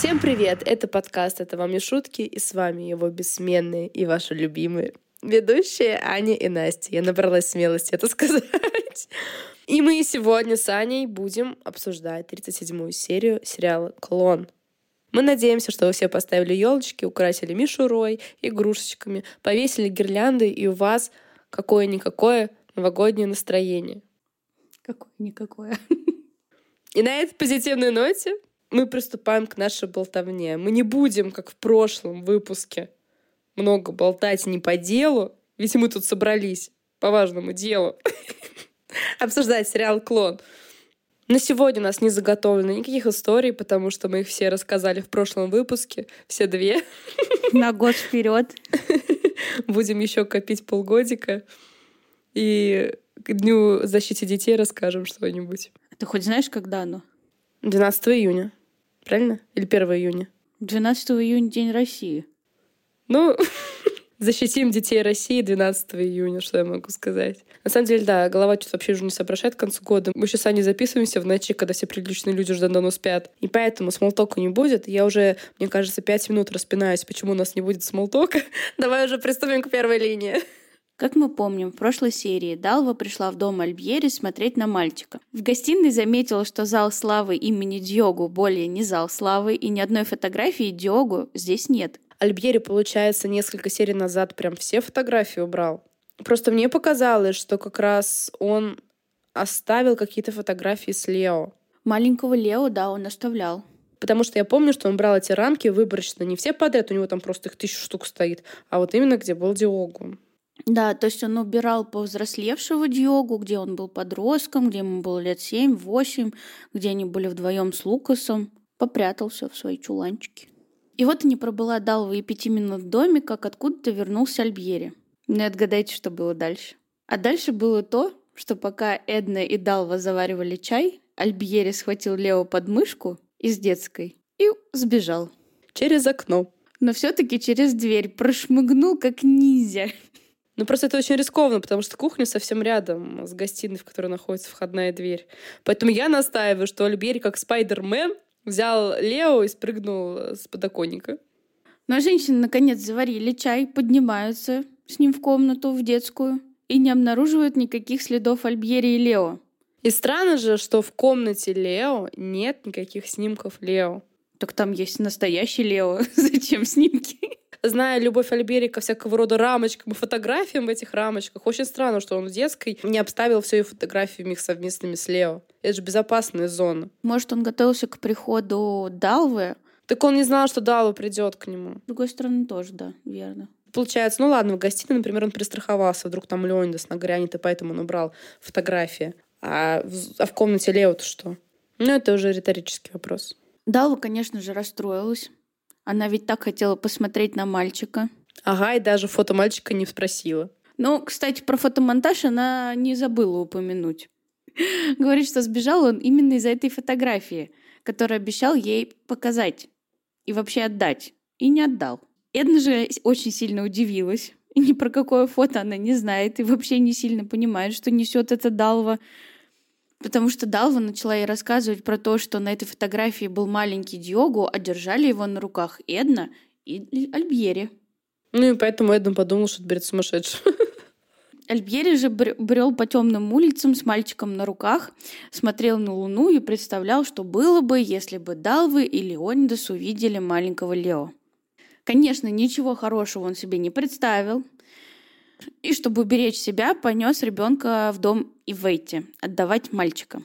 Всем привет! Это подкаст «Это вам не шутки» и с вами его бессменные и ваши любимые ведущие Аня и Настя. Я набралась смелости это сказать. И мы сегодня с Аней будем обсуждать 37-ю серию сериала «Клон». Мы надеемся, что вы все поставили елочки, украсили мишурой, игрушечками, повесили гирлянды, и у вас какое-никакое новогоднее настроение. Какое-никакое. И на этой позитивной ноте мы приступаем к нашей болтовне. Мы не будем, как в прошлом выпуске, много болтать не по делу, ведь мы тут собрались по важному делу обсуждать сериал «Клон». На сегодня у нас не заготовлено никаких историй, потому что мы их все рассказали в прошлом выпуске, все две. На год вперед. Будем еще копить полгодика. И к Дню защиты детей расскажем что-нибудь. Ты хоть знаешь, когда оно? 12 июня. Правильно? Или 1 июня? 12 июня День России. Ну, защитим детей России 12 июня, что я могу сказать. На самом деле, да, голова что-то вообще уже не соображает к концу года. Мы сейчас не записываемся в ночи, когда все приличные люди уже давно спят. И поэтому смолтока не будет. Я уже, мне кажется, пять минут распинаюсь, почему у нас не будет смолтока. Давай уже приступим к первой линии. Как мы помним, в прошлой серии Далва пришла в дом Альбьери смотреть на мальчика. В гостиной заметила, что зал славы имени Диогу более не зал славы, и ни одной фотографии Диогу здесь нет. Альбьери, получается, несколько серий назад прям все фотографии убрал. Просто мне показалось, что как раз он оставил какие-то фотографии с Лео. Маленького Лео, да, он оставлял. Потому что я помню, что он брал эти рамки выборочно, не все подряд, у него там просто их тысячу штук стоит, а вот именно где был Диогу. Да, то есть он убирал повзрослевшего Диогу, где он был подростком, где ему было лет семь-восемь, где они были вдвоем с Лукасом. Попрятал все в свои чуланчики. И вот не пробыла Далва и пяти минут в доме, как откуда-то вернулся Альбьери. Ну и отгадайте, что было дальше. А дальше было то, что пока Эдна и Далва заваривали чай, Альбьери схватил Лео под мышку из детской и сбежал. Через окно. Но все-таки через дверь прошмыгнул, как ниндзя. Ну, просто это очень рискованно, потому что кухня совсем рядом с гостиной, в которой находится входная дверь. Поэтому я настаиваю, что Альбери, как Спайдермен, взял Лео и спрыгнул с подоконника. Но ну, а женщины, наконец, заварили чай, поднимаются с ним в комнату, в детскую, и не обнаруживают никаких следов Альбьери и Лео. И странно же, что в комнате Лео нет никаких снимков Лео. Так там есть настоящий Лео. Зачем снимки? Зная любовь Альбери ко всякого рода рамочкам и фотографиям в этих рамочках, очень странно, что он в детской не обставил все и фотографиями их совместными с Лео. Это же безопасная зона. Может, он готовился к приходу Далвы? Так он не знал, что Далва придет к нему. С другой стороны, тоже, да, верно. Получается, ну ладно, в гостиной, например, он перестраховался, вдруг там Леонидас нагрянет, и поэтому он убрал фотографии. А в, а в комнате Лео-то что? Ну, это уже риторический вопрос. Далва, конечно же, расстроилась. Она ведь так хотела посмотреть на мальчика. Ага, и даже фото мальчика не спросила. Ну, кстати, про фотомонтаж она не забыла упомянуть. Говорит, что сбежал он именно из-за этой фотографии, которую обещал ей показать и вообще отдать. И не отдал. Эдна же очень сильно удивилась. И ни про какое фото она не знает и вообще не сильно понимает, что несет эта Далва. Потому что Далва начала ей рассказывать про то, что на этой фотографии был маленький Диогу, а держали его на руках Эдна и Альбьери. Ну и поэтому Эдна подумал, что это бред сумасшедший. Альбьери же брел по темным улицам с мальчиком на руках, смотрел на Луну и представлял, что было бы, если бы Далвы и Леонидас увидели маленького Лео. Конечно, ничего хорошего он себе не представил, и чтобы уберечь себя, понес ребенка в дом Ивейти, отдавать мальчика.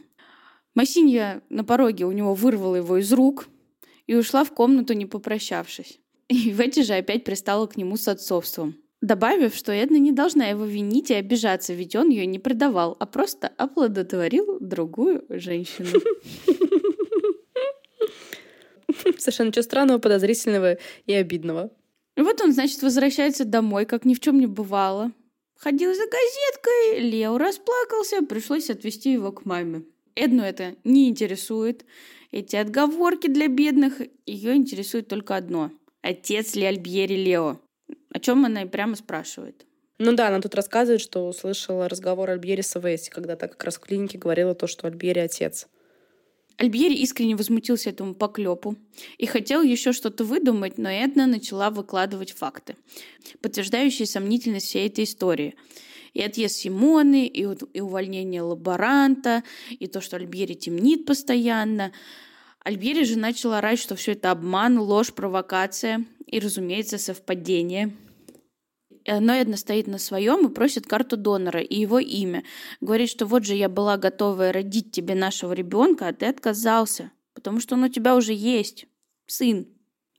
Масинья на пороге у него вырвала его из рук и ушла в комнату, не попрощавшись. И Ветти же опять пристала к нему с отцовством. Добавив, что Эдна не должна его винить и обижаться, ведь он ее не предавал, а просто оплодотворил другую женщину. Совершенно ничего странного, подозрительного и обидного. И вот он, значит, возвращается домой, как ни в чем не бывало. Ходил за газеткой, Лео расплакался, пришлось отвезти его к маме. Эдну это не интересует. Эти отговорки для бедных, ее интересует только одно. Отец ли Альбьери Лео? О чем она и прямо спрашивает. Ну да, она тут рассказывает, что услышала разговор Альбьери с Весси, когда так как раз в клинике говорила то, что Альбьери отец. Альбьери искренне возмутился этому поклепу и хотел еще что-то выдумать, но Эдна начала выкладывать факты, подтверждающие сомнительность всей этой истории. И отъезд Симоны, и, и увольнение лаборанта, и то, что Альбьери темнит постоянно. Альбьери же начал орать, что все это обман, ложь, провокация и, разумеется, совпадение – но Эдна стоит на своем и просит карту донора и его имя. Говорит, что вот же я была готова родить тебе нашего ребенка, а ты отказался, потому что он у тебя уже есть. Сын.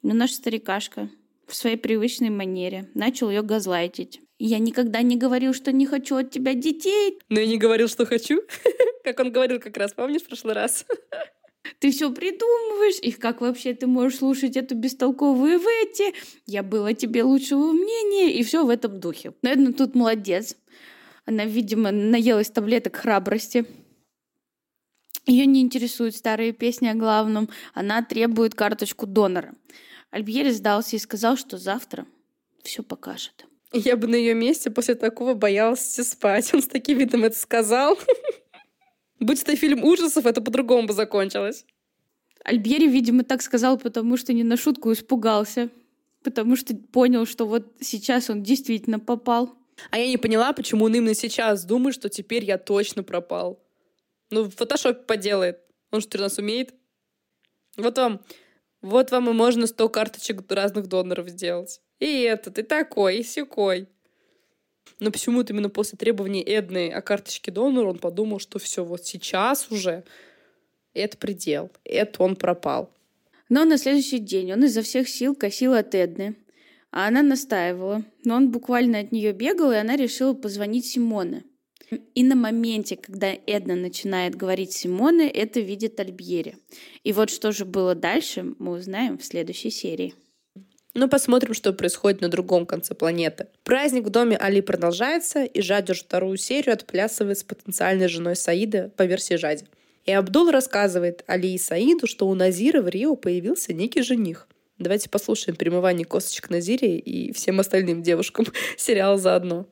Но наш старикашка в своей привычной манере начал ее газлайтить. Я никогда не говорил, что не хочу от тебя детей. Но я не говорил, что хочу. Как он говорил как раз, помнишь, в прошлый раз? Ты все придумываешь, и как вообще ты можешь слушать эту бестолковую Ветти? Я была тебе лучшего мнения, и все в этом духе. Наверное, тут молодец. Она, видимо, наелась таблеток храбрости. Ее не интересуют старые песни о главном. Она требует карточку донора. Альбьери сдался и сказал, что завтра все покажет. Я бы на ее месте после такого боялась спать. Он с таким видом это сказал. Будь это фильм ужасов, это по-другому бы закончилось. Альбери, видимо, так сказал, потому что не на шутку испугался. Потому что понял, что вот сейчас он действительно попал. А я не поняла, почему он именно сейчас думает, что теперь я точно пропал. Ну, в фотошопе поделает. Он что, нас умеет? Вот вам, вот вам и можно 100 карточек разных доноров сделать. И этот, и такой, и сякой. Но почему-то именно после требований Эдны о карточке донора он подумал, что все, вот сейчас уже это предел, это он пропал. Но на следующий день он изо всех сил косил от Эдны, а она настаивала. Но он буквально от нее бегал, и она решила позвонить Симоне. И на моменте, когда Эдна начинает говорить Симоне, это видит Альбьери. И вот что же было дальше, мы узнаем в следующей серии. Но посмотрим, что происходит на другом конце планеты. Праздник в доме Али продолжается, и Жадь уже вторую серию отплясывает с потенциальной женой Саида по версии Жади. И Абдул рассказывает Али и Саиду, что у Назира в Рио появился некий жених. Давайте послушаем примывание косточек Назире и всем остальным девушкам сериал заодно.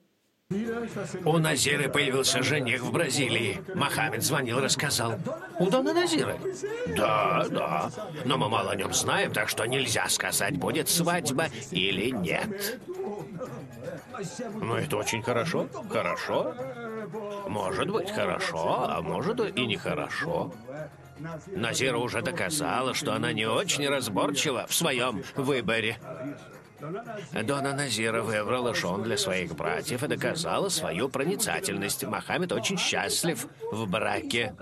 У Назиры появился жених в Бразилии. Мохаммед звонил, рассказал. У Дона Назиры? Да, да. Но мы мало о нем знаем, так что нельзя сказать, будет свадьба или нет. Ну, это очень хорошо. Хорошо. Может быть, хорошо, а может и нехорошо. Назира уже доказала, что она не очень разборчива в своем выборе. Дона Назира выбрала Шон для своих братьев и доказала свою проницательность. Мохаммед очень счастлив в браке.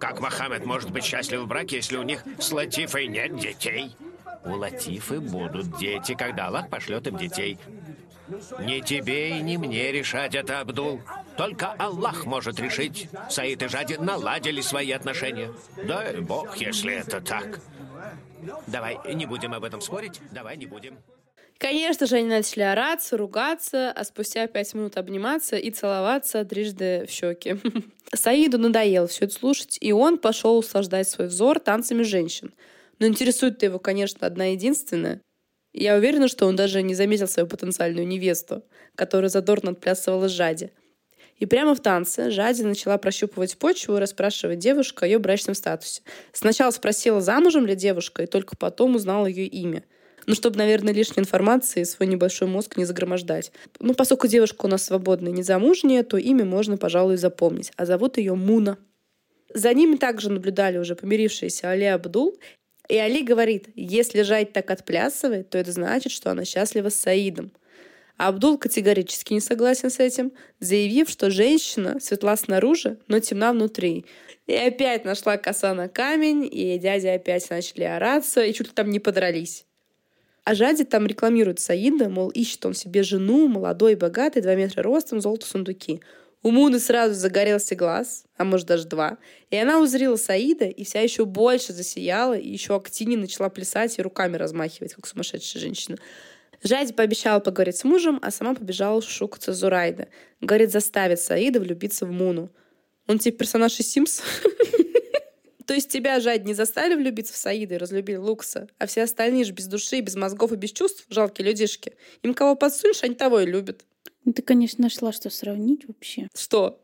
Как Мохаммед может быть счастлив в браке, если у них с Латифой нет детей? У Латифы будут дети, когда Аллах пошлет им детей. Не тебе и не мне решать это, Абдул. Только Аллах может решить. Саид и Жади наладили свои отношения. Дай Бог, если это так. Давай, не будем об этом спорить. Давай, не будем. Конечно же, они начали ораться, ругаться, а спустя пять минут обниматься и целоваться трижды в щеки. Саиду надоело все это слушать, и он пошел услаждать свой взор танцами женщин. Но интересует его, конечно, одна единственная. Я уверена, что он даже не заметил свою потенциальную невесту, которая задорно отплясывала Жади — и прямо в танце Жади начала прощупывать почву и расспрашивать девушку о ее брачном статусе. Сначала спросила, замужем ли девушка, и только потом узнала ее имя. Ну, чтобы, наверное, лишней информации свой небольшой мозг не загромождать. Ну, поскольку девушка у нас свободная, незамужняя, то имя можно, пожалуй, запомнить. А зовут ее Муна. За ними также наблюдали уже помирившиеся Али Абдул. И Али говорит, если Жать так отплясывает, то это значит, что она счастлива с Саидом. Абдул категорически не согласен с этим, заявив, что женщина светла снаружи, но темна внутри. И опять нашла коса на камень, и дядя опять начали ораться, и чуть ли там не подрались. А Жади там рекламирует Саида, мол, ищет он себе жену, молодой, богатый, два метра ростом, золото сундуки. У Муны сразу загорелся глаз, а может даже два, и она узрела Саида, и вся еще больше засияла, и еще активнее начала плясать и руками размахивать, как сумасшедшая женщина. Жади пообещала поговорить с мужем, а сама побежала шукаться Зурайда. Говорит, заставит Саида влюбиться в Муну. Он типа персонаж из Симс? То есть тебя, Жадь, не заставили влюбиться в Саида и разлюбили Лукса, а все остальные же без души, без мозгов и без чувств, жалкие людишки. Им кого подсунешь, они того и любят. Ну, ты, конечно, нашла, что сравнить вообще. Что?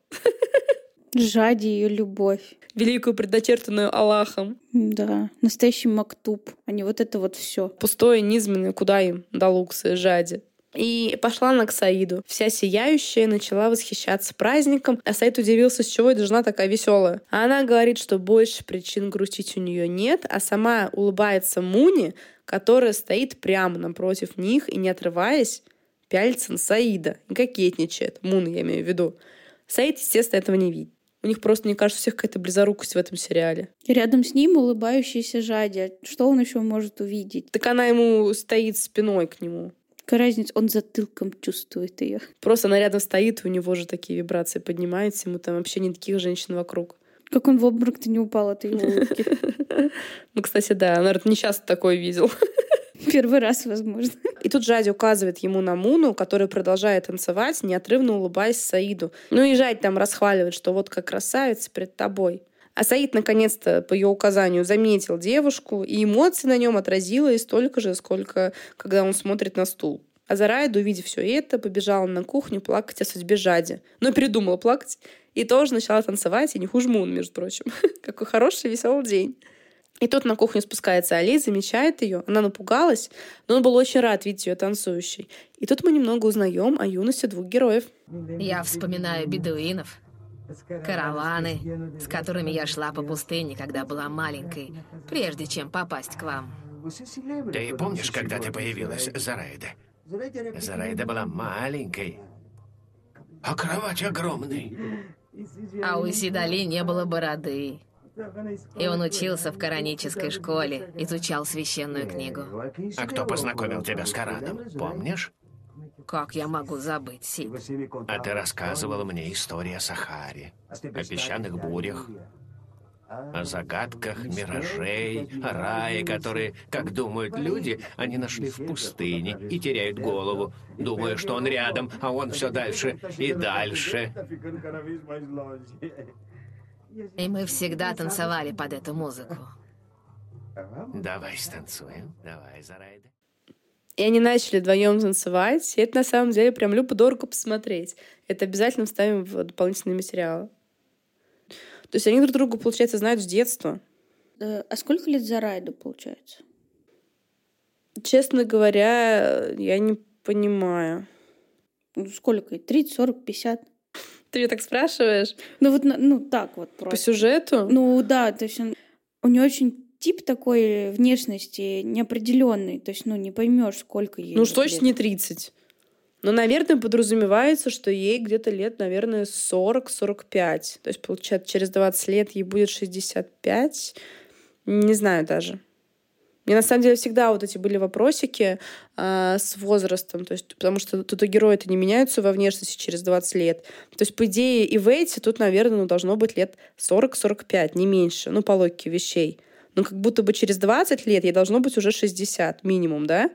Жади ее любовь. Великую предначертанную Аллахом. Да, настоящий мактуб, а не вот это вот все. Пустое, низменное, куда им до лукса и жади. И пошла она к Саиду. Вся сияющая начала восхищаться праздником, а Саид удивился, с чего эта жена такая веселая. А она говорит, что больше причин грустить у нее нет, а сама улыбается Муни, которая стоит прямо напротив них и, не отрываясь, пялится на Саида и кокетничает. Муна, я имею в виду. Саид, естественно, этого не видит. У них просто, мне кажется, у всех какая-то близорукость в этом сериале. Рядом с ним улыбающийся Жадя. Что он еще может увидеть? Так она ему стоит спиной к нему. Какая разница? Он затылком чувствует ее. Просто она рядом стоит, у него же такие вибрации поднимаются, ему там вообще не таких женщин вокруг. Как он в обморок-то не упал от ее улыбки. Ну, кстати, да, наверное, не часто такое видел. Первый раз, возможно. И тут Жади указывает ему на Муну, который продолжает танцевать, неотрывно улыбаясь Саиду. Ну и Жадь там расхваливает, что вот как красавица пред тобой. А Саид, наконец-то, по ее указанию, заметил девушку, и эмоции на нем отразилось столько же, сколько когда он смотрит на стул. А Зарайда, увидев все это, побежала на кухню плакать о судьбе Жади. Но передумала плакать и тоже начала танцевать, и не хуже Мун, между прочим. Какой хороший, веселый день. И тут на кухню спускается Али, замечает ее. Она напугалась, но он был очень рад видеть ее танцующей. И тут мы немного узнаем о юности двух героев. Я вспоминаю бедуинов, караваны, с которыми я шла по пустыне, когда была маленькой, прежде чем попасть к вам. Ты помнишь, когда ты появилась, Зарайда? Зарайда была маленькой, а кровать огромной. А у Сидали не было бороды. И он учился в коранической школе, изучал священную книгу. А кто познакомил тебя с Кораном, помнишь? Как я могу забыть, Сид? А ты рассказывала мне историю о Сахаре, о песчаных бурях, о загадках миражей, о рае, которые, как думают люди, они нашли в пустыне и теряют голову, думая, что он рядом, а он все дальше и дальше. И мы всегда танцевали под эту музыку. Давай станцуем, давай, Зарайда. И они начали вдвоем танцевать, и это на самом деле прям любо-дорого посмотреть. Это обязательно вставим в дополнительные материалы. То есть они друг друга, получается, знают с детства. Э, А сколько лет за Райду, получается? Честно говоря, я не понимаю. Ну, сколько? 30, 40, 50? Ты меня так спрашиваешь? Ну, вот, ну, так вот По просто. сюжету? Ну, да, то есть он, у нее очень тип такой внешности неопределенный. То есть, ну, не поймешь, сколько ей. ну уж точно лет. не 30. Но, наверное, подразумевается, что ей где-то лет, наверное, 40-45. То есть, получается, через 20 лет ей будет 65. Не знаю даже. Мне на самом деле всегда вот эти были вопросики а, с возрастом, то есть, потому что тут герои-то не меняются во внешности через 20 лет. То есть, по идее, и в эти тут, наверное, ну, должно быть лет 40-45, не меньше, ну, по логике вещей. Но как будто бы через 20 лет ей должно быть уже 60 минимум, да?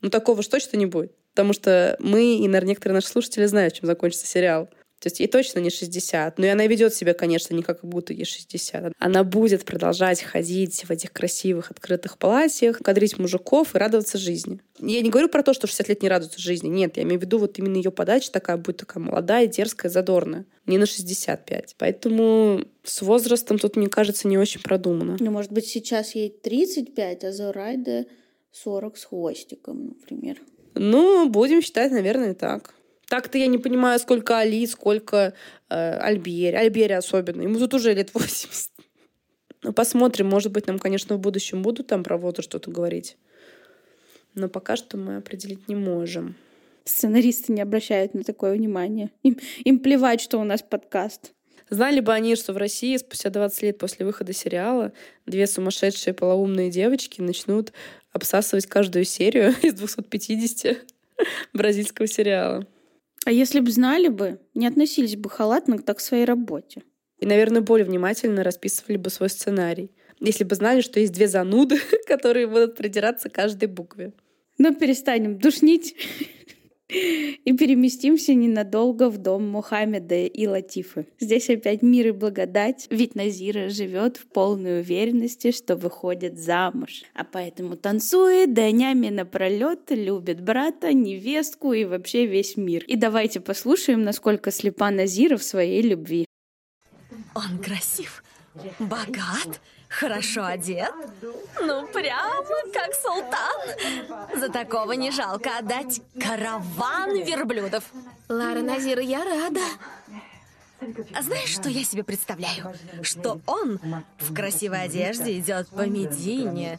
Ну, такого ж точно не будет. Потому что мы и, наверное, некоторые наши слушатели знают, чем закончится сериал. То есть ей точно не 60. Но и она ведет себя, конечно, не как будто ей 60. Она будет продолжать ходить в этих красивых открытых платьях, кадрить мужиков и радоваться жизни. Я не говорю про то, что в 60 лет не радуются жизни. Нет, я имею в виду вот именно ее подача такая будет такая молодая, дерзкая, задорная. Не на 65. Поэтому с возрастом тут, мне кажется, не очень продумано. Ну, может быть, сейчас ей 35, а за Райда 40 с хвостиком, например. Ну, будем считать, наверное, так. Так-то я не понимаю, сколько Али, сколько э, Альбери. Альбери особенно. Ему тут уже лет 80. Ну, посмотрим. Может быть, нам, конечно, в будущем будут там про возраст что-то говорить. Но пока что мы определить не можем. Сценаристы не обращают на такое внимание. Им, им плевать, что у нас подкаст. Знали бы они, что в России спустя 20 лет после выхода сериала две сумасшедшие полоумные девочки начнут обсасывать каждую серию из 250 бразильского сериала. А если бы знали бы, не относились бы халатно так к своей работе. И, наверное, более внимательно расписывали бы свой сценарий. Если бы знали, что есть две зануды, которые будут придираться каждой букве. Но перестанем душнить и переместимся ненадолго в дом Мухаммеда и Латифы. Здесь опять мир и благодать, ведь Назира живет в полной уверенности, что выходит замуж. А поэтому танцует днями напролет, любит брата, невестку и вообще весь мир. И давайте послушаем, насколько слепа Назира в своей любви. Он красив, богат, хорошо одет. Ну, прямо как султан. За такого не жалко отдать караван верблюдов. Лара Назира, я рада. А знаешь, что я себе представляю? Что он в красивой одежде идет по Медине.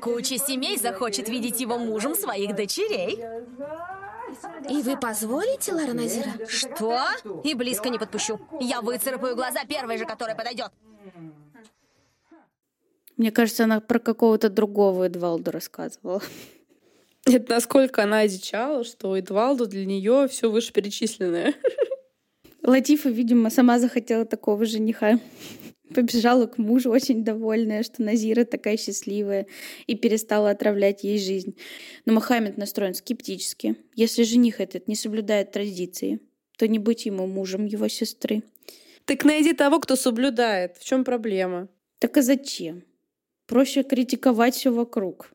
Куча семей захочет видеть его мужем своих дочерей. И вы позволите, Лара Назира? Что? И близко не подпущу. Я выцарапаю глаза первой же, которая подойдет. Мне кажется, она про какого-то другого Эдвалду рассказывала. Это насколько она одичала, что Эдвалду для нее все вышеперечисленное. Латифа, видимо, сама захотела такого жениха. Побежала к мужу, очень довольная, что Назира такая счастливая, и перестала отравлять ей жизнь. Но Мохаммед настроен скептически. Если жених этот не соблюдает традиции, то не быть ему мужем его сестры. Так найди того, кто соблюдает. В чем проблема? Так а зачем? Проще критиковать все вокруг.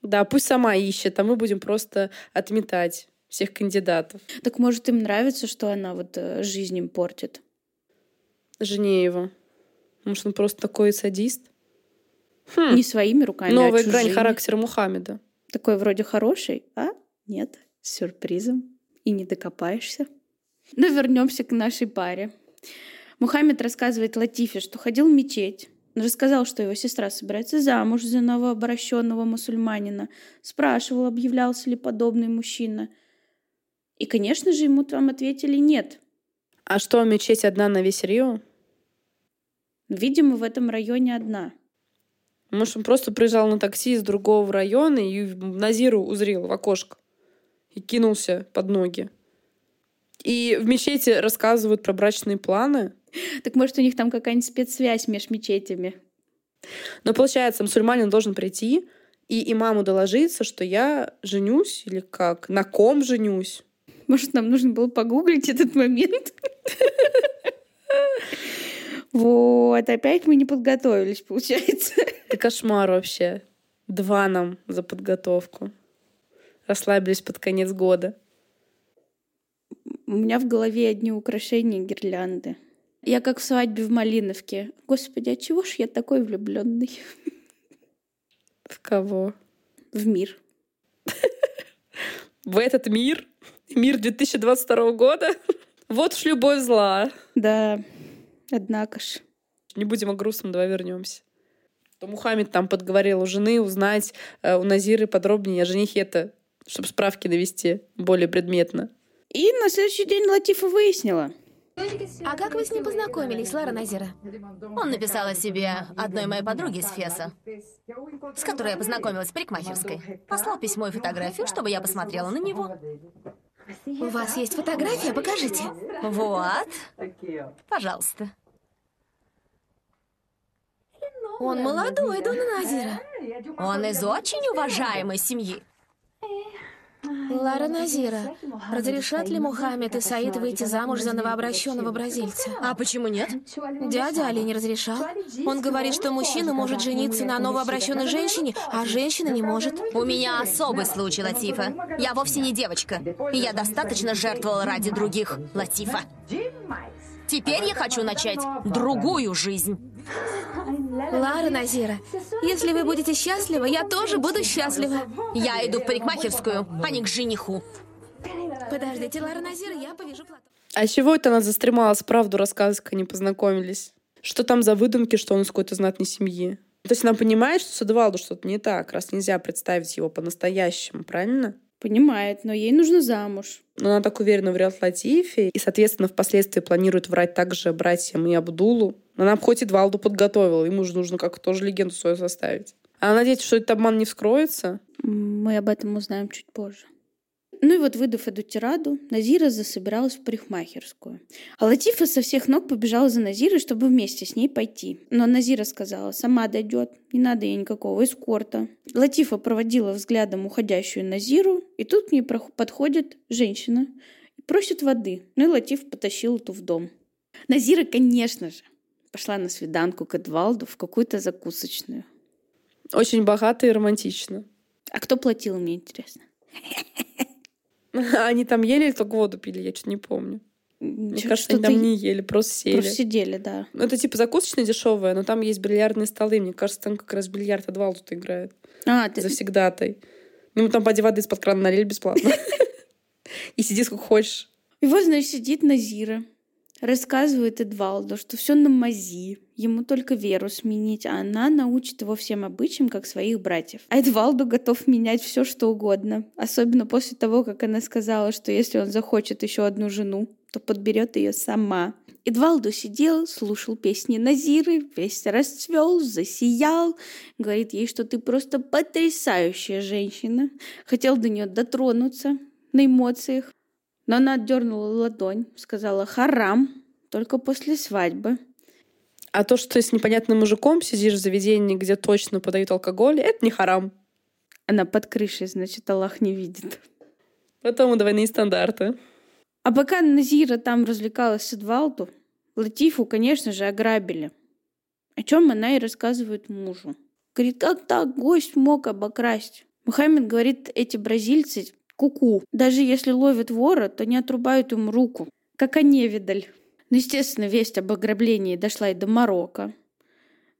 Да, пусть сама ищет, а мы будем просто отметать всех кандидатов. Так может им нравится, что она вот э, жизнь им портит? Жене его. Может, он просто такой садист? Хм. Не своими руками, Новая а грань характера Мухаммеда. Такой вроде хороший, а нет, с сюрпризом. И не докопаешься. Но вернемся к нашей паре. Мухаммед рассказывает Латифе, что ходил в мечеть. Рассказал, что его сестра собирается замуж за новообращенного мусульманина. Спрашивал, объявлялся ли подобный мужчина. И, конечно же, ему там ответили «нет». А что, мечеть одна на весь Рио? Видимо, в этом районе одна. Может, он просто приезжал на такси из другого района и Назиру узрел в окошко и кинулся под ноги. И в мечети рассказывают про брачные планы. Так может, у них там какая-нибудь спецсвязь между мечетями? Но получается, мусульманин должен прийти и имаму доложиться, что я женюсь или как, на ком женюсь. Может, нам нужно было погуглить этот момент? Вот, опять мы не подготовились, получается. Это кошмар вообще. Два нам за подготовку. Расслабились под конец года. У меня в голове одни украшения и гирлянды. Я как в свадьбе в Малиновке. Господи, а чего ж я такой влюбленный? В кого? В мир. В этот мир? Мир 2022 года? Вот уж любовь зла. Да, однако ж. Не будем о грустном, давай вернемся. То Мухаммед там подговорил у жены узнать э, у Назиры подробнее о женихе-то, чтобы справки навести более предметно. И на следующий день Латифа выяснила. А как вы с ним познакомились, Лара Назира? Он написал о себе одной моей подруге из Феса, с которой я познакомилась в парикмахерской. Послал письмо и фотографию, чтобы я посмотрела на него. У вас есть фотография? Покажите. Вот. Пожалуйста. Он молодой, Дона Назира. Он из очень уважаемой семьи. Лара Назира, разрешат ли Мухаммед и Саид выйти замуж за новообращенного бразильца? А почему нет? Дядя Али не разрешал. Он говорит, что мужчина может жениться на новообращенной женщине, а женщина не может. У меня особый случай, Латифа. Я вовсе не девочка. И я достаточно жертвовала ради других, Латифа. Теперь я хочу начать другую жизнь. Лара Назира, если вы будете счастливы, я тоже буду счастлива. Я иду в парикмахерскую, а не к жениху. Подождите, Лара Назира, я повяжу платок. А чего это она застремалась правду рассказывать, как они познакомились? Что там за выдумки, что он из какой-то знатной семьи? То есть она понимает, что с Эдвалду что-то не так, раз нельзя представить его по-настоящему, правильно? Понимает, но ей нужно замуж. Но она так уверенно врет Латифе, и, соответственно, впоследствии планирует врать также братьям и Абдулу. Она хоть Эдвалду подготовила, ему же нужно как-то тоже легенду свою составить. А надеется, что этот обман не вскроется? Мы об этом узнаем чуть позже. Ну и вот, выдав эту тираду, Назира засобиралась в парикмахерскую. А Латифа со всех ног побежала за Назирой, чтобы вместе с ней пойти. Но Назира сказала, сама дойдет, не надо ей никакого эскорта. Латифа проводила взглядом уходящую Назиру, и тут к ней подходит женщина и просит воды. Ну и Латиф потащил эту в дом. Назира, конечно же, пошла на свиданку к Эдвалду в какую-то закусочную. Очень богато и романтично. А кто платил, мне интересно? Они там ели или только воду пили, я что-то не помню. Мне кажется, они там не ели, просто сели. Просто сидели, да. Ну, это типа закусочная дешевая, но там есть бильярдные столы. Мне кажется, там как раз бильярд Эдвал тут играет. А, ты... Завсегдатай. Ему там поди воды из-под крана налили бесплатно. И сиди сколько хочешь. И вот, значит, сидит Назира, рассказывает Эдвалду, что все на мази, ему только веру сменить, а она научит его всем обычаям, как своих братьев. А Эдвалду готов менять все, что угодно. Особенно после того, как она сказала, что если он захочет еще одну жену, то подберет ее сама. Эдвалду сидел, слушал песни Назиры, весь расцвел, засиял, говорит ей, что ты просто потрясающая женщина. Хотел до нее дотронуться на эмоциях, но она отдернула ладонь, сказала «харам», только после свадьбы. А то, что ты с непонятным мужиком сидишь в заведении, где точно подают алкоголь, это не харам. Она под крышей, значит, Аллах не видит. Потому двойные стандарты. А пока Назира там развлекалась с Эдвалду, Латифу, конечно же, ограбили. О чем она и рассказывает мужу. Говорит, как так гость мог обокрасть? Мухаммед говорит, эти бразильцы куку. -ку. Даже если ловят вора, то не отрубают ему руку. Как они видали. Ну, естественно, весть об ограблении дошла и до Марокко.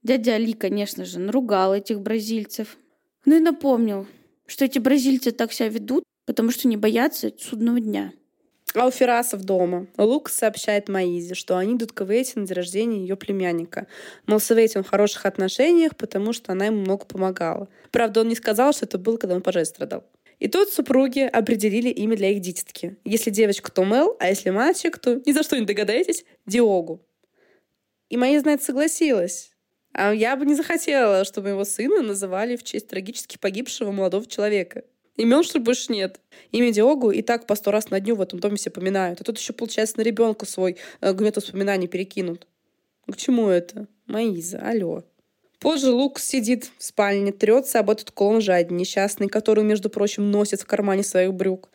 Дядя Али, конечно же, наругал этих бразильцев. Ну и напомнил, что эти бразильцы так себя ведут, потому что не боятся судного дня. А у Ферасов дома. Лук сообщает Маизе, что они идут к Ивете на день рождения ее племянника. Мол, с Ивете он в хороших отношениях, потому что она ему много помогала. Правда, он не сказал, что это было, когда он пожар страдал. И тут супруги определили имя для их дитятки. Если девочка, то Мел, а если мальчик, то, ни за что не догадаетесь, Диогу. И Майя, знает, согласилась. А я бы не захотела, чтобы его сына называли в честь трагически погибшего молодого человека. Имен, что больше нет. Имя Диогу и так по сто раз на дню в этом доме все поминают. А тут еще, получается, на ребенка свой э, гнет воспоминаний перекинут. К чему это? Маиза, алло. Позже Лук сидит в спальне, трется об этот клон жадни, несчастный, который, между прочим, носит в кармане своих брюк.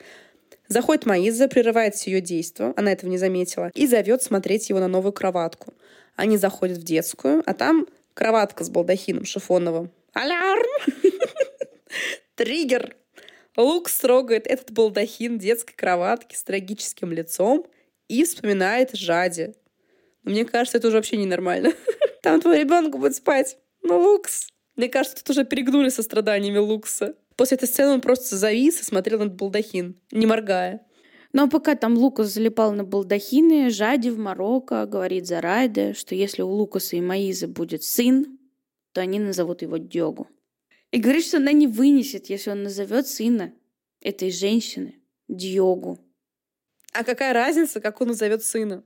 Заходит Маиза, прерывает ее действия, она этого не заметила, и зовет смотреть его на новую кроватку. Они заходят в детскую, а там кроватка с балдахином шифоновым. Алярм! Триггер! Лук строгает этот балдахин детской кроватки с трагическим лицом и вспоминает Жади. мне кажется, это уже вообще ненормально. Там твой ребенок будет спать. Ну, Лукс. Мне кажется, тут уже перегнули со страданиями Лукса. После этой сцены он просто завис и смотрел на балдахин, не моргая. Но ну, а пока там Лукас залипал на балдахины, Жади в Марокко говорит Зарайде, что если у Лукаса и Маизы будет сын, то они назовут его Дёгу. И говорит, что она не вынесет, если он назовет сына этой женщины Дьогу. А какая разница, как он назовет сына?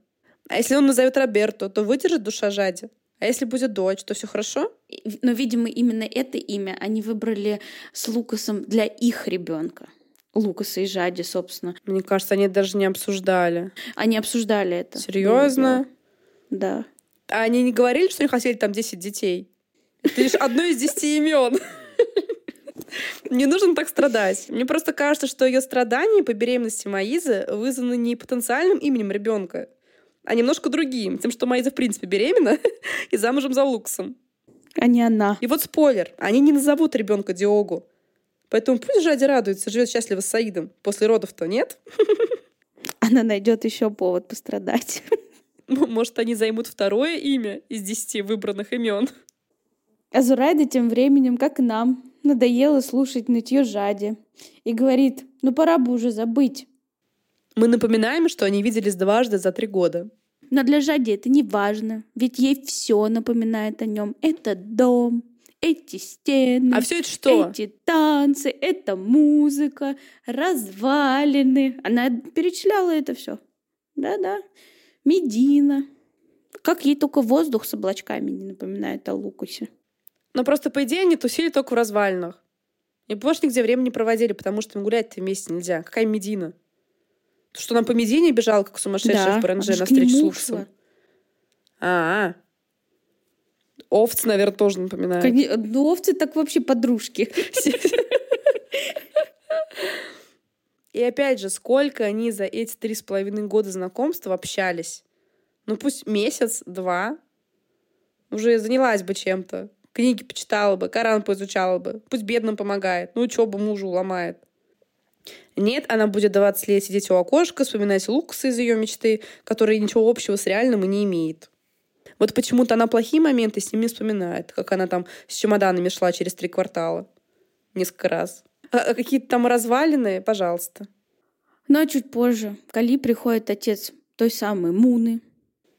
А если он назовет Роберто, то выдержит душа Жади? А если будет дочь, то все хорошо? Но, видимо, именно это имя они выбрали с Лукасом для их ребенка. Лукаса и Жади, собственно. Мне кажется, они даже не обсуждали. Они обсуждали это. Серьезно? Да. А они не говорили, что они хотели там 10 детей? Это лишь одно из 10 имен. Не нужно так страдать. Мне просто кажется, что ее страдания по беременности Маизы вызваны не потенциальным именем ребенка, а немножко другим. Тем, что Майза в принципе беременна и замужем за Луксом. А не она. И вот спойлер. Они не назовут ребенка Диогу. Поэтому пусть Жади радуется, живет счастливо с Саидом. После родов-то нет? Она найдет еще повод пострадать. Может, они займут второе имя из десяти выбранных имен. А Зурайда тем временем, как и нам, надоело слушать нытье Жади. И говорит, ну пора бы уже забыть. Мы напоминаем, что они виделись дважды за три года. Но для Жади это не важно, ведь ей все напоминает о нем. Это дом, эти стены. А все это что? Эти танцы, это музыка, развалины. Она перечисляла это все. Да-да. Медина. Как ей только воздух с облачками не напоминает о Лукусе. Но просто, по идее, они тусили только в развалинах. И больше нигде времени проводили, потому что им гулять-то вместе нельзя. Какая Медина? Что она по Медине бежала, как сумасшедшая да, в Паранже на встречу с Луксом. А, -а, Овцы, наверное, тоже напоминают. Конечно, ну, овцы так вообще подружки. И опять же, сколько они за эти три с половиной года знакомства общались? Ну пусть месяц, два. Уже занялась бы чем-то. Книги почитала бы, Коран поизучала бы. Пусть бедным помогает. Ну, учебу мужу ломает. Нет, она будет 20 лет сидеть у окошка, вспоминать Лукаса из ее мечты, который ничего общего с реальным и не имеет. Вот почему-то она плохие моменты с ним не вспоминает, как она там с чемоданами шла через три квартала. Несколько раз. А, а какие-то там развалины, пожалуйста. Ну а чуть позже к Али приходит отец той самой Муны.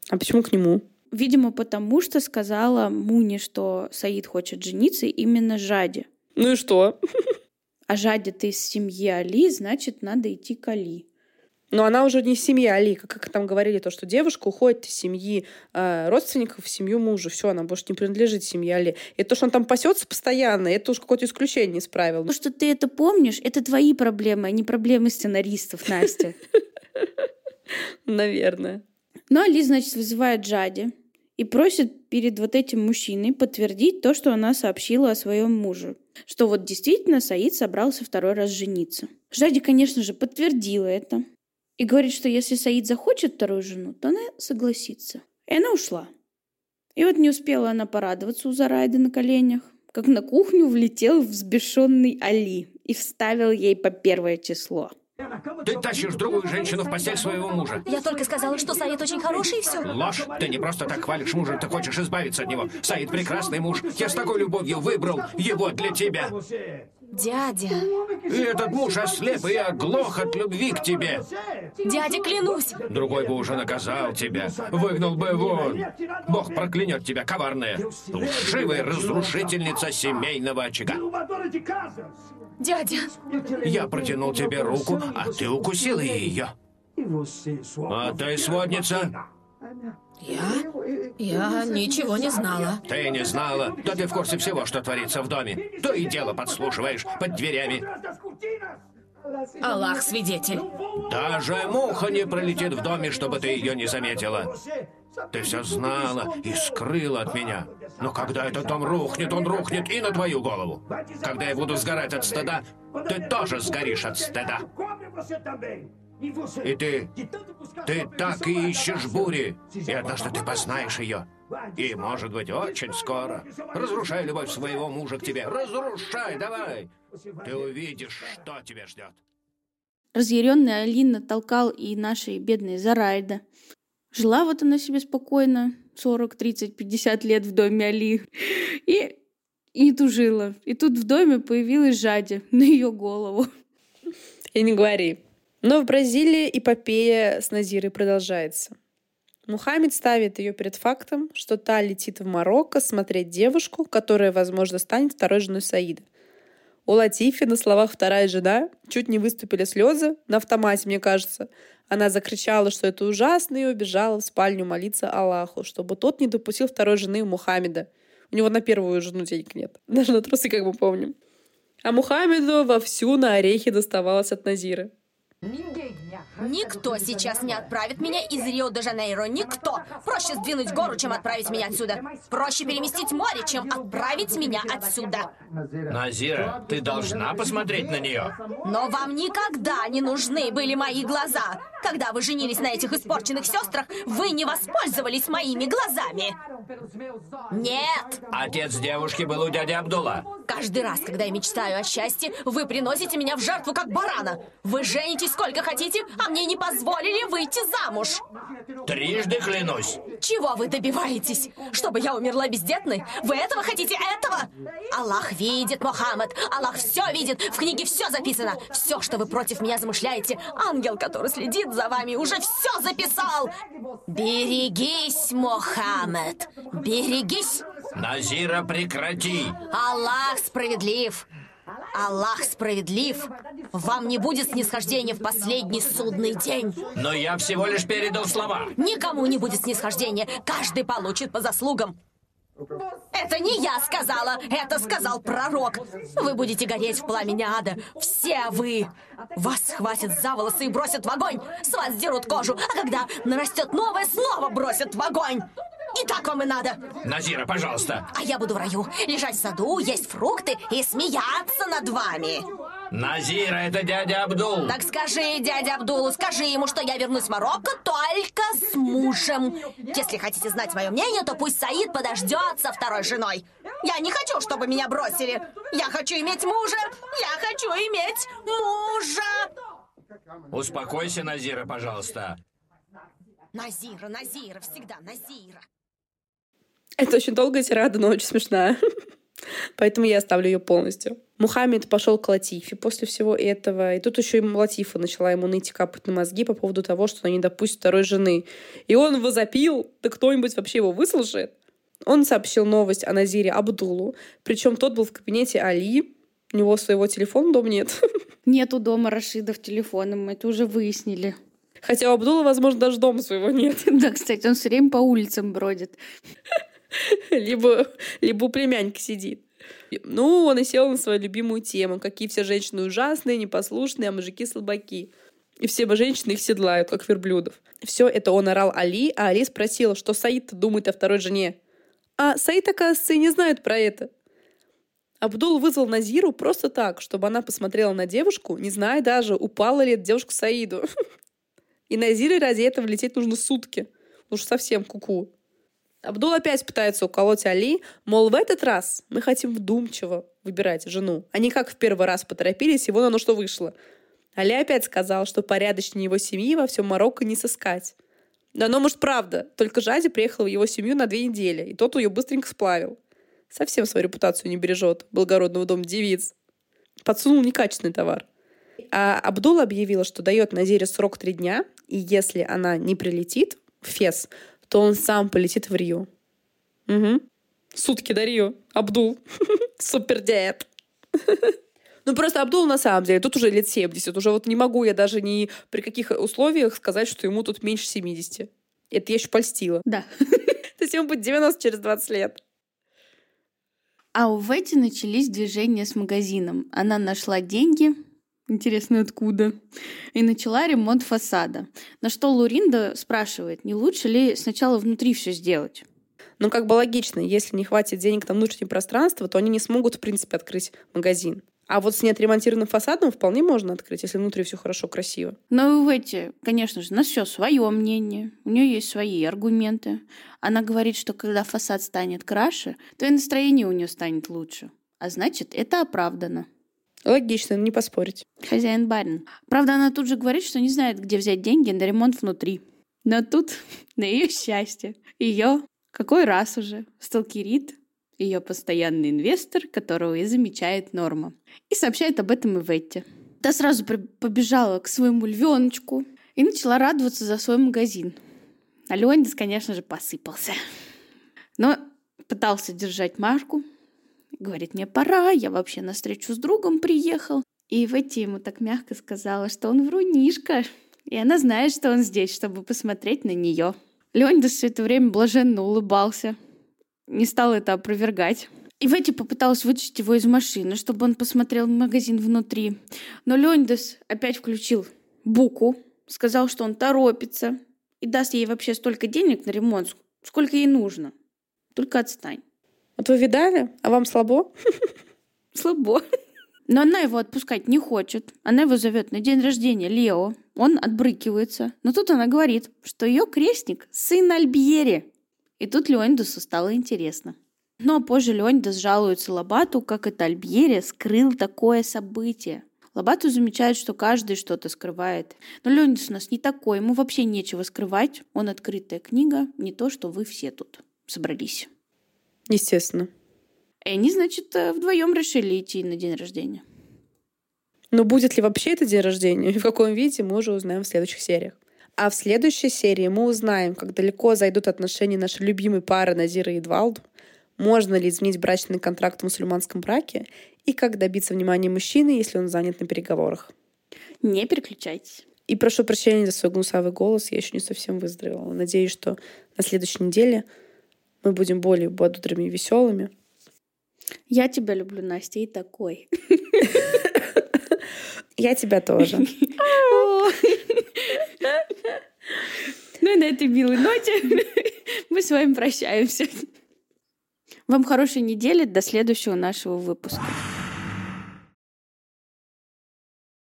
А почему к нему? Видимо, потому что сказала Муне, что Саид хочет жениться именно Жаде. Ну и что? А Жаде ты из семьи Али, значит, надо идти к Али. Но она уже не семья Али, как, там говорили, то, что девушка уходит из семьи э, родственников в семью мужа. Все, она больше не принадлежит семье Али. И то, что он там пасется постоянно, это уж какое-то исключение из правил. То, что ты это помнишь, это твои проблемы, а не проблемы сценаристов, Настя. Наверное. Ну, Али, значит, вызывает Джади и просит перед вот этим мужчиной подтвердить то, что она сообщила о своем муже. Что вот действительно Саид собрался второй раз жениться. Жади, конечно же, подтвердила это. И говорит, что если Саид захочет вторую жену, то она согласится. И она ушла. И вот не успела она порадоваться у Зарайды на коленях, как на кухню влетел взбешенный Али и вставил ей по первое число – ты тащишь другую женщину в постель своего мужа. Я только сказала, что Саид очень хороший, и все. Ложь. Ты не просто так хвалишь мужа, ты хочешь избавиться от него. Саид прекрасный муж. Я с такой любовью выбрал его для тебя. Дядя. И этот муж ослеп и оглох от любви к тебе. Дядя, клянусь. Другой бы уже наказал тебя. Выгнал бы вон. Бог проклянет тебя, коварная. Лживая разрушительница семейного очага. Дядя. Я протянул тебе руку, а ты укусила ее. А ты сводница? Я? Я ничего не знала. Ты не знала? Да ты в курсе всего, что творится в доме. То и дело подслушиваешь под дверями. Аллах свидетель. Даже муха не пролетит в доме, чтобы ты ее не заметила. Ты все знала и скрыла от меня. Но когда этот дом рухнет, он рухнет и на твою голову. Когда я буду сгорать от стыда, ты тоже сгоришь от стыда. И ты, ты так и ищешь бури, и однажды ты познаешь ее. И, может быть, очень скоро. Разрушай любовь своего мужа к тебе. Разрушай, давай. Ты увидишь, что тебя ждет. Разъяренный Алина толкал и нашей бедной Зарайда. Жила вот она себе спокойно, 40, 30, 50 лет в доме Али. И, и тужила. И тут в доме появилась Жади на ее голову. И не говори. Но в Бразилии эпопея с Назирой продолжается. Мухаммед ставит ее перед фактом, что та летит в Марокко смотреть девушку, которая, возможно, станет второй женой Саида. У Латифи на словах «вторая жена» чуть не выступили слезы, на автомате, мне кажется. Она закричала, что это ужасно, и убежала в спальню молиться Аллаху, чтобы тот не допустил второй жены Мухаммеда. У него на первую жену денег нет. Даже на трусы, как мы помним. А Мухаммеду вовсю на орехи доставалось от Назира. Никто сейчас не отправит меня из Рио-де-Жанейро. Никто. Проще сдвинуть гору, чем отправить меня отсюда. Проще переместить море, чем отправить меня отсюда. Назира, ты должна посмотреть на нее. Но вам никогда не нужны были мои глаза. Когда вы женились на этих испорченных сестрах, вы не воспользовались моими глазами. Нет. Отец девушки был у дяди Абдула. Каждый раз, когда я мечтаю о счастье, вы приносите меня в жертву как барана. Вы женитесь сколько хотите, а мне не позволили выйти замуж. Трижды клянусь. Чего вы добиваетесь? Чтобы я умерла бездетной? Вы этого хотите, этого? Аллах видит, Мухаммад. Аллах все видит. В книге все записано. Все, что вы против меня замышляете. Ангел, который следит за вами, уже все записал. Берегись, Мухаммад. Берегись. Назира, прекрати. Аллах справедлив. Аллах справедлив. Вам не будет снисхождения в последний судный день. Но я всего лишь передал слова. Никому не будет снисхождения. Каждый получит по заслугам. Это не я сказала, это сказал пророк. Вы будете гореть в пламени ада. Все вы. Вас схватят за волосы и бросят в огонь. С вас дерут кожу, а когда нарастет новое, снова бросят в огонь. И так вам и надо. Назира, пожалуйста. А я буду в раю, лежать в саду, есть фрукты и смеяться над вами. Назира, это дядя Абдул. Так скажи, дядя Абдул, скажи ему, что я вернусь в Марокко только с мужем. Если хотите знать мое мнение, то пусть Саид подождет со второй женой. Я не хочу, чтобы меня бросили. Я хочу иметь мужа. Я хочу иметь мужа. Успокойся, Назира, пожалуйста. Назира, Назира, всегда Назира. Это очень долгая тирада, но очень смешная. Поэтому я оставлю ее полностью. Мухаммед пошел к Латифе после всего этого. И тут еще и Латифа начала ему ныть и капать на мозги по поводу того, что она не допустит второй жены. И он возопил, да кто-нибудь вообще его выслушает. Он сообщил новость о Назире Абдулу. Причем тот был в кабинете Али. У него своего телефона дома нет. Нету дома Рашидов телефоном, мы это уже выяснили. Хотя у Абдула, возможно, даже дома своего нет. Да, кстати, он все время по улицам бродит. Либо, либо у племянника сидит. Ну, он и сел на свою любимую тему. Какие все женщины ужасные, непослушные, а мужики слабаки. И все женщины их седлают, как верблюдов. Все это он орал Али, а Али спросил, что Саид думает о второй жене. А Саид, оказывается, и не знает про это. Абдул вызвал Назиру просто так, чтобы она посмотрела на девушку, не зная даже, упала ли эта девушка Саиду. И Назире ради этого лететь нужно сутки. Уж совсем куку. -ку. Абдул опять пытается уколоть Али, мол, в этот раз мы хотим вдумчиво выбирать жену, а не как в первый раз поторопились, и вон оно что вышло. Али опять сказал, что порядочнее его семьи во всем Марокко не сыскать. Да оно, может, правда, только Жади приехал в его семью на две недели, и тот ее быстренько сплавил. Совсем свою репутацию не бережет, благородного дома девиц. Подсунул некачественный товар. А Абдул объявила, что дает Назире срок три дня, и если она не прилетит в Фес, то он сам полетит в Рио. Угу. Сутки до Рио. Абдул. Супер диет. Ну, просто Абдул на самом деле, тут уже лет 70. Уже вот не могу я даже ни при каких условиях сказать, что ему тут меньше 70. Это я еще польстила. Да. То есть ему будет 90 через 20 лет. А у Вети начались движения с магазином. Она нашла деньги, Интересно, откуда? И начала ремонт фасада. На что Луринда спрашивает, не лучше ли сначала внутри все сделать? Ну, как бы логично, если не хватит денег на внутреннее пространство, то они не смогут, в принципе, открыть магазин. А вот с неотремонтированным фасадом вполне можно открыть, если внутри все хорошо, красиво. Ну, в эти, конечно же, у нас все свое мнение. У нее есть свои аргументы. Она говорит, что когда фасад станет краше, то и настроение у нее станет лучше. А значит, это оправдано. Логично, не поспорить. Хозяин барин. Правда, она тут же говорит, что не знает, где взять деньги на ремонт внутри. Но тут, на ее счастье, ее, какой раз уже, сталкерит ее постоянный инвестор, которого и замечает Норма. И сообщает об этом и Ветте. Та сразу побежала к своему львеночку и начала радоваться за свой магазин. А Леонидас, конечно же, посыпался. Но пытался держать марку, Говорит, мне пора, я вообще на встречу с другом приехал. И Ветти ему так мягко сказала, что он врунишка. И она знает, что он здесь, чтобы посмотреть на нее. Леонидас все это время блаженно улыбался. Не стал это опровергать. И Ветти попыталась вытащить его из машины, чтобы он посмотрел магазин внутри. Но Леонидас опять включил буку, сказал, что он торопится и даст ей вообще столько денег на ремонт, сколько ей нужно. Только отстань. Вот вы видали? А вам слабо? Слабо. Но она его отпускать не хочет. Она его зовет на день рождения Лео. Он отбрыкивается. Но тут она говорит, что ее крестник — сын Альбьери. И тут Леонидусу стало интересно. Но позже Леонидас жалуется Лобату, как это Альбьери скрыл такое событие. Лобату замечает, что каждый что-то скрывает. Но Леонидас у нас не такой, ему вообще нечего скрывать. Он открытая книга, не то, что вы все тут собрались. Естественно. И они, значит, э, вдвоем решили идти на день рождения. Но будет ли вообще это день рождения и в каком виде, мы уже узнаем в следующих сериях. А в следующей серии мы узнаем, как далеко зайдут отношения нашей любимой пары Назира и Эдвалду, можно ли изменить брачный контракт в мусульманском браке и как добиться внимания мужчины, если он занят на переговорах. Не переключайтесь. И прошу прощения за свой гнусавый голос, я еще не совсем выздоровела. Надеюсь, что на следующей неделе мы будем более бодрыми и веселыми. Я тебя люблю, Настя, и такой. Я тебя тоже. Ну и на этой милой ноте мы с вами прощаемся. Вам хорошей недели. До следующего нашего выпуска.